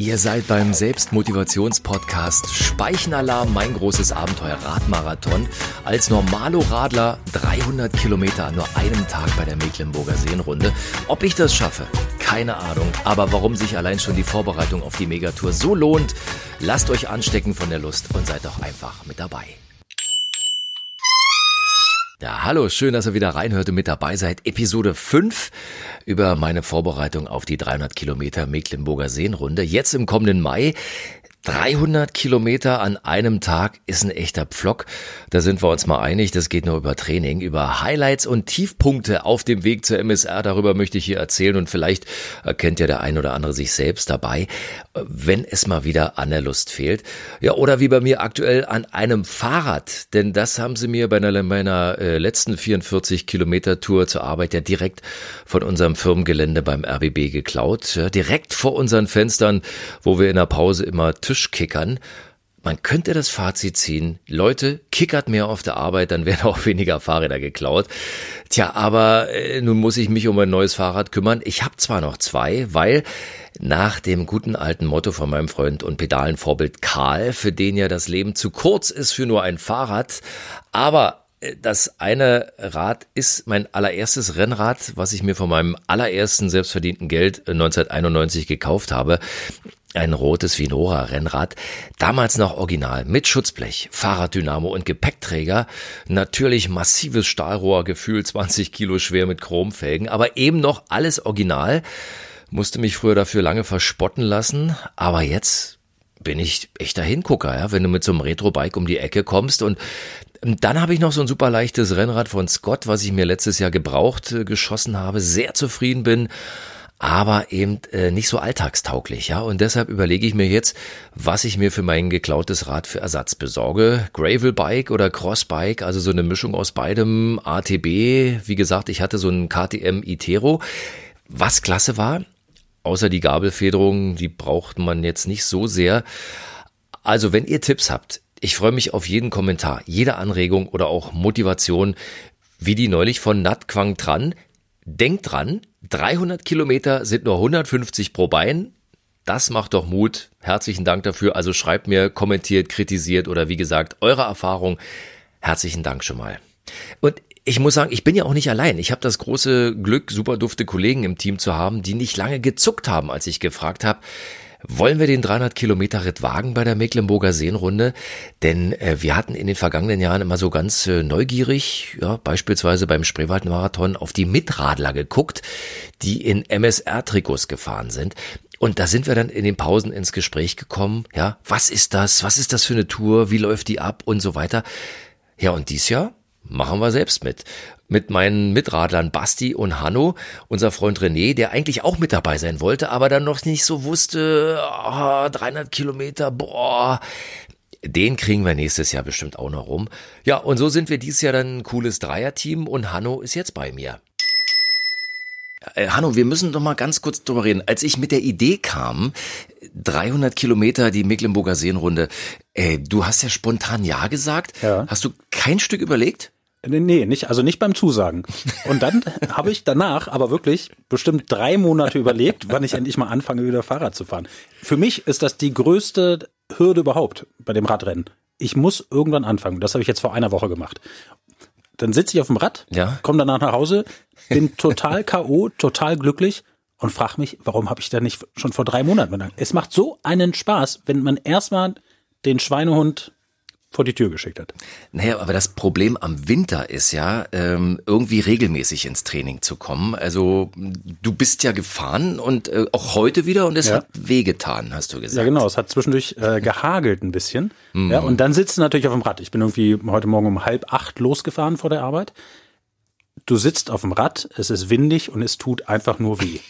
Ihr seid beim Selbstmotivationspodcast Speichenalarm, mein großes Abenteuer Radmarathon. Als Normalo-Radler 300 Kilometer an nur einem Tag bei der Mecklenburger Seenrunde. Ob ich das schaffe, keine Ahnung. Aber warum sich allein schon die Vorbereitung auf die Megatour so lohnt, lasst euch anstecken von der Lust und seid doch einfach mit dabei. Ja, hallo, schön, dass ihr wieder reinhört und mit dabei seid. Episode 5 über meine Vorbereitung auf die 300 Kilometer Mecklenburger Seenrunde. Jetzt im kommenden Mai. 300 Kilometer an einem Tag ist ein echter Pflock. Da sind wir uns mal einig. Das geht nur über Training, über Highlights und Tiefpunkte auf dem Weg zur MSR. Darüber möchte ich hier erzählen und vielleicht erkennt ja der ein oder andere sich selbst dabei, wenn es mal wieder an der Lust fehlt. Ja, oder wie bei mir aktuell an einem Fahrrad. Denn das haben sie mir bei einer, meiner äh, letzten 44 Kilometer Tour zur Arbeit ja direkt von unserem Firmengelände beim RBB geklaut. Ja, direkt vor unseren Fenstern, wo wir in der Pause immer Tischkickern. Man könnte das Fazit ziehen, Leute, kickert mehr auf der Arbeit, dann werden auch weniger Fahrräder geklaut. Tja, aber äh, nun muss ich mich um ein neues Fahrrad kümmern. Ich habe zwar noch zwei, weil nach dem guten alten Motto von meinem Freund und Pedalenvorbild Karl, für den ja das Leben zu kurz ist für nur ein Fahrrad, aber äh, das eine Rad ist mein allererstes Rennrad, was ich mir von meinem allerersten selbstverdienten Geld 1991 äh, gekauft habe ein rotes Vinora Rennrad, damals noch original, mit Schutzblech, Fahrraddynamo und Gepäckträger, natürlich massives Stahlrohr, Gefühl 20 Kilo schwer mit Chromfelgen, aber eben noch alles original, musste mich früher dafür lange verspotten lassen, aber jetzt bin ich echter Hingucker, ja, wenn du mit so einem Retro-Bike um die Ecke kommst. Und dann habe ich noch so ein super leichtes Rennrad von Scott, was ich mir letztes Jahr gebraucht äh, geschossen habe, sehr zufrieden bin aber eben äh, nicht so alltagstauglich, ja. Und deshalb überlege ich mir jetzt, was ich mir für mein geklautes Rad für Ersatz besorge. Gravelbike oder Crossbike, also so eine Mischung aus beidem. ATB, wie gesagt, ich hatte so ein KTM Itero. Was klasse war, außer die Gabelfederung, die braucht man jetzt nicht so sehr. Also wenn ihr Tipps habt, ich freue mich auf jeden Kommentar, jede Anregung oder auch Motivation, wie die neulich von Nat Quang Tran. Denkt dran, 300 Kilometer sind nur 150 pro Bein. Das macht doch Mut. Herzlichen Dank dafür. Also schreibt mir, kommentiert, kritisiert oder wie gesagt, eure Erfahrung. Herzlichen Dank schon mal. Und ich muss sagen, ich bin ja auch nicht allein. Ich habe das große Glück, super dufte Kollegen im Team zu haben, die nicht lange gezuckt haben, als ich gefragt habe, wollen wir den 300 Kilometer Ritt wagen bei der Mecklenburger Seenrunde? Denn äh, wir hatten in den vergangenen Jahren immer so ganz äh, neugierig, ja, beispielsweise beim Spreewaldmarathon auf die Mitradler geguckt, die in MSR-Trikots gefahren sind. Und da sind wir dann in den Pausen ins Gespräch gekommen. Ja, was ist das? Was ist das für eine Tour? Wie läuft die ab? Und so weiter. Ja, und dies Jahr machen wir selbst mit mit meinen Mitradlern Basti und Hanno, unser Freund René, der eigentlich auch mit dabei sein wollte, aber dann noch nicht so wusste, oh, 300 Kilometer, boah, den kriegen wir nächstes Jahr bestimmt auch noch rum. Ja, und so sind wir dieses Jahr dann ein cooles Dreierteam und Hanno ist jetzt bei mir. Äh, Hanno, wir müssen doch mal ganz kurz drüber reden. Als ich mit der Idee kam, 300 Kilometer die Mecklenburger Seenrunde, äh, du hast ja spontan Ja gesagt. Ja. Hast du kein Stück überlegt? Nee, nicht, also nicht beim Zusagen. Und dann habe ich danach aber wirklich bestimmt drei Monate überlegt, wann ich endlich mal anfange, wieder Fahrrad zu fahren. Für mich ist das die größte Hürde überhaupt bei dem Radrennen. Ich muss irgendwann anfangen. Das habe ich jetzt vor einer Woche gemacht. Dann sitze ich auf dem Rad, ja. komme danach nach Hause, bin total K.O., total glücklich und frage mich, warum habe ich da nicht schon vor drei Monaten gedacht? Es macht so einen Spaß, wenn man erstmal den Schweinehund vor die Tür geschickt hat. Naja, aber das Problem am Winter ist ja, ähm, irgendwie regelmäßig ins Training zu kommen. Also du bist ja gefahren und äh, auch heute wieder und es ja. hat wehgetan, hast du gesagt. Ja, genau. Es hat zwischendurch äh, gehagelt ein bisschen. Mhm. Ja, und dann sitzt du natürlich auf dem Rad. Ich bin irgendwie heute Morgen um halb acht losgefahren vor der Arbeit. Du sitzt auf dem Rad, es ist windig und es tut einfach nur weh.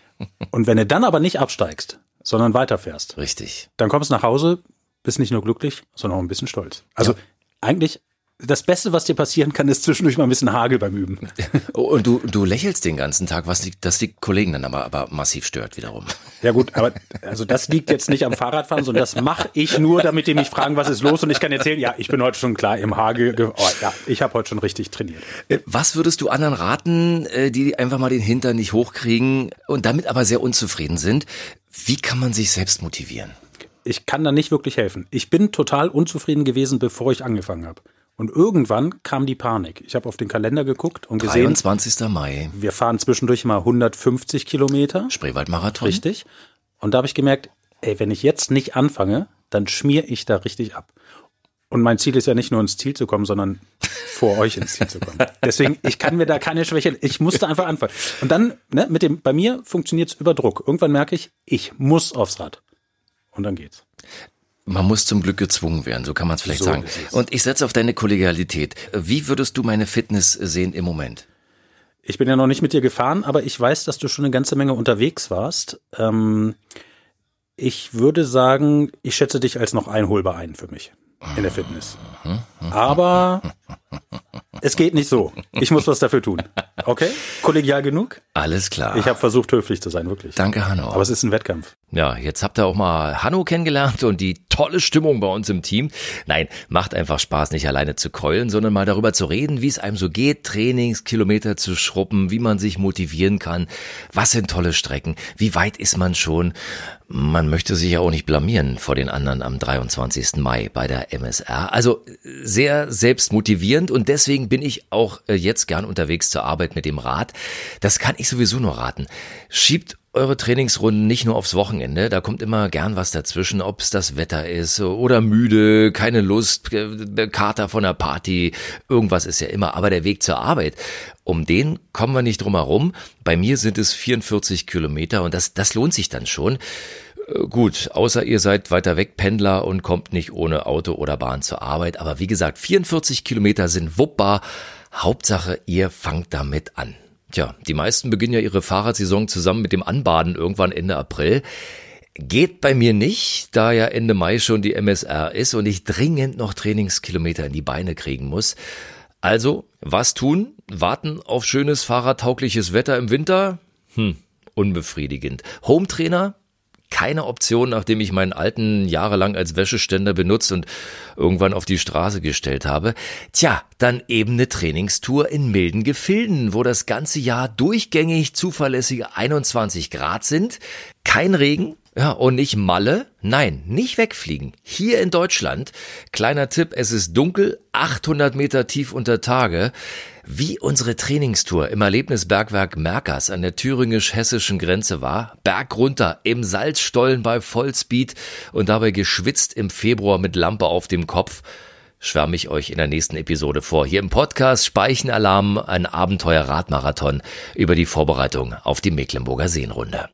und wenn du dann aber nicht absteigst, sondern weiterfährst. Richtig. Dann kommst du nach Hause, bist nicht nur glücklich, sondern auch ein bisschen stolz. Also ja. eigentlich das Beste, was dir passieren kann, ist zwischendurch mal ein bisschen Hagel beim Üben. Und du, du lächelst den ganzen Tag, was die, das die Kollegen dann aber, aber massiv stört wiederum. Ja gut, aber also das liegt jetzt nicht am Fahrradfahren, sondern das mache ich nur, damit die mich fragen, was ist los und ich kann erzählen, ja, ich bin heute schon klar im Hagel. Oh, ja, ich habe heute schon richtig trainiert. Äh, was würdest du anderen raten, äh, die einfach mal den Hintern nicht hochkriegen und damit aber sehr unzufrieden sind? Wie kann man sich selbst motivieren? Ich kann da nicht wirklich helfen. Ich bin total unzufrieden gewesen, bevor ich angefangen habe. Und irgendwann kam die Panik. Ich habe auf den Kalender geguckt und gesehen. 23. Mai. Wir fahren zwischendurch mal 150 Kilometer. Spreewaldmarathon. Richtig. Und da habe ich gemerkt, ey, wenn ich jetzt nicht anfange, dann schmier ich da richtig ab. Und mein Ziel ist ja nicht nur ins Ziel zu kommen, sondern vor euch ins Ziel zu kommen. Deswegen, ich kann mir da keine Schwäche, ich musste einfach anfangen. Und dann, ne, mit dem, bei mir funktioniert es über Druck. Irgendwann merke ich, ich muss aufs Rad. Und dann geht's. Man muss zum Glück gezwungen werden, so kann man es vielleicht so sagen. Und ich setze auf deine Kollegialität. Wie würdest du meine Fitness sehen im Moment? Ich bin ja noch nicht mit dir gefahren, aber ich weiß, dass du schon eine ganze Menge unterwegs warst. Ähm, ich würde sagen, ich schätze dich als noch einholbar ein für mich in der Fitness. Aber es geht nicht so. Ich muss was dafür tun. Okay? Kollegial genug? Alles klar. Ich habe versucht, höflich zu sein, wirklich. Danke, Hanno. Aber es ist ein Wettkampf. Ja, jetzt habt ihr auch mal Hanno kennengelernt und die tolle Stimmung bei uns im Team. Nein, macht einfach Spaß, nicht alleine zu keulen, sondern mal darüber zu reden, wie es einem so geht, Trainingskilometer zu schruppen, wie man sich motivieren kann, was sind tolle Strecken, wie weit ist man schon. Man möchte sich ja auch nicht blamieren vor den anderen am 23. Mai bei der MSR. Also sehr selbstmotivierend und deswegen bin ich auch äh, jetzt gern unterwegs zur Arbeit mit dem Rad. Das kann ich sowieso nur raten. Schiebt eure Trainingsrunden nicht nur aufs Wochenende, da kommt immer gern was dazwischen, ob es das Wetter ist oder müde, keine Lust, äh, Kater von der Party, irgendwas ist ja immer, aber der Weg zur Arbeit, um den kommen wir nicht drum herum. Bei mir sind es 44 Kilometer und das, das lohnt sich dann schon. Äh, gut, außer ihr seid weiter weg Pendler und kommt nicht ohne Auto oder Bahn zur Arbeit, aber wie gesagt, 44 Kilometer sind wuppbar. Hauptsache, ihr fangt damit an. Tja, die meisten beginnen ja ihre Fahrradsaison zusammen mit dem Anbaden irgendwann Ende April. Geht bei mir nicht, da ja Ende Mai schon die MSR ist und ich dringend noch Trainingskilometer in die Beine kriegen muss. Also, was tun? Warten auf schönes fahrradtaugliches Wetter im Winter? Hm, unbefriedigend. Hometrainer? Keine Option, nachdem ich meinen alten jahrelang als Wäscheständer benutzt und irgendwann auf die Straße gestellt habe. Tja, dann eben eine Trainingstour in milden Gefilden, wo das ganze Jahr durchgängig zuverlässige 21 Grad sind, kein Regen, ja, und nicht Malle? Nein, nicht wegfliegen. Hier in Deutschland. Kleiner Tipp, es ist dunkel, 800 Meter tief unter Tage. Wie unsere Trainingstour im Erlebnisbergwerk Merkers an der thüringisch-hessischen Grenze war. Berg runter, im Salzstollen bei Vollspeed und dabei geschwitzt im Februar mit Lampe auf dem Kopf schwärme ich euch in der nächsten Episode vor. Hier im Podcast Speichenalarm, ein Abenteuer-Radmarathon über die Vorbereitung auf die Mecklenburger Seenrunde.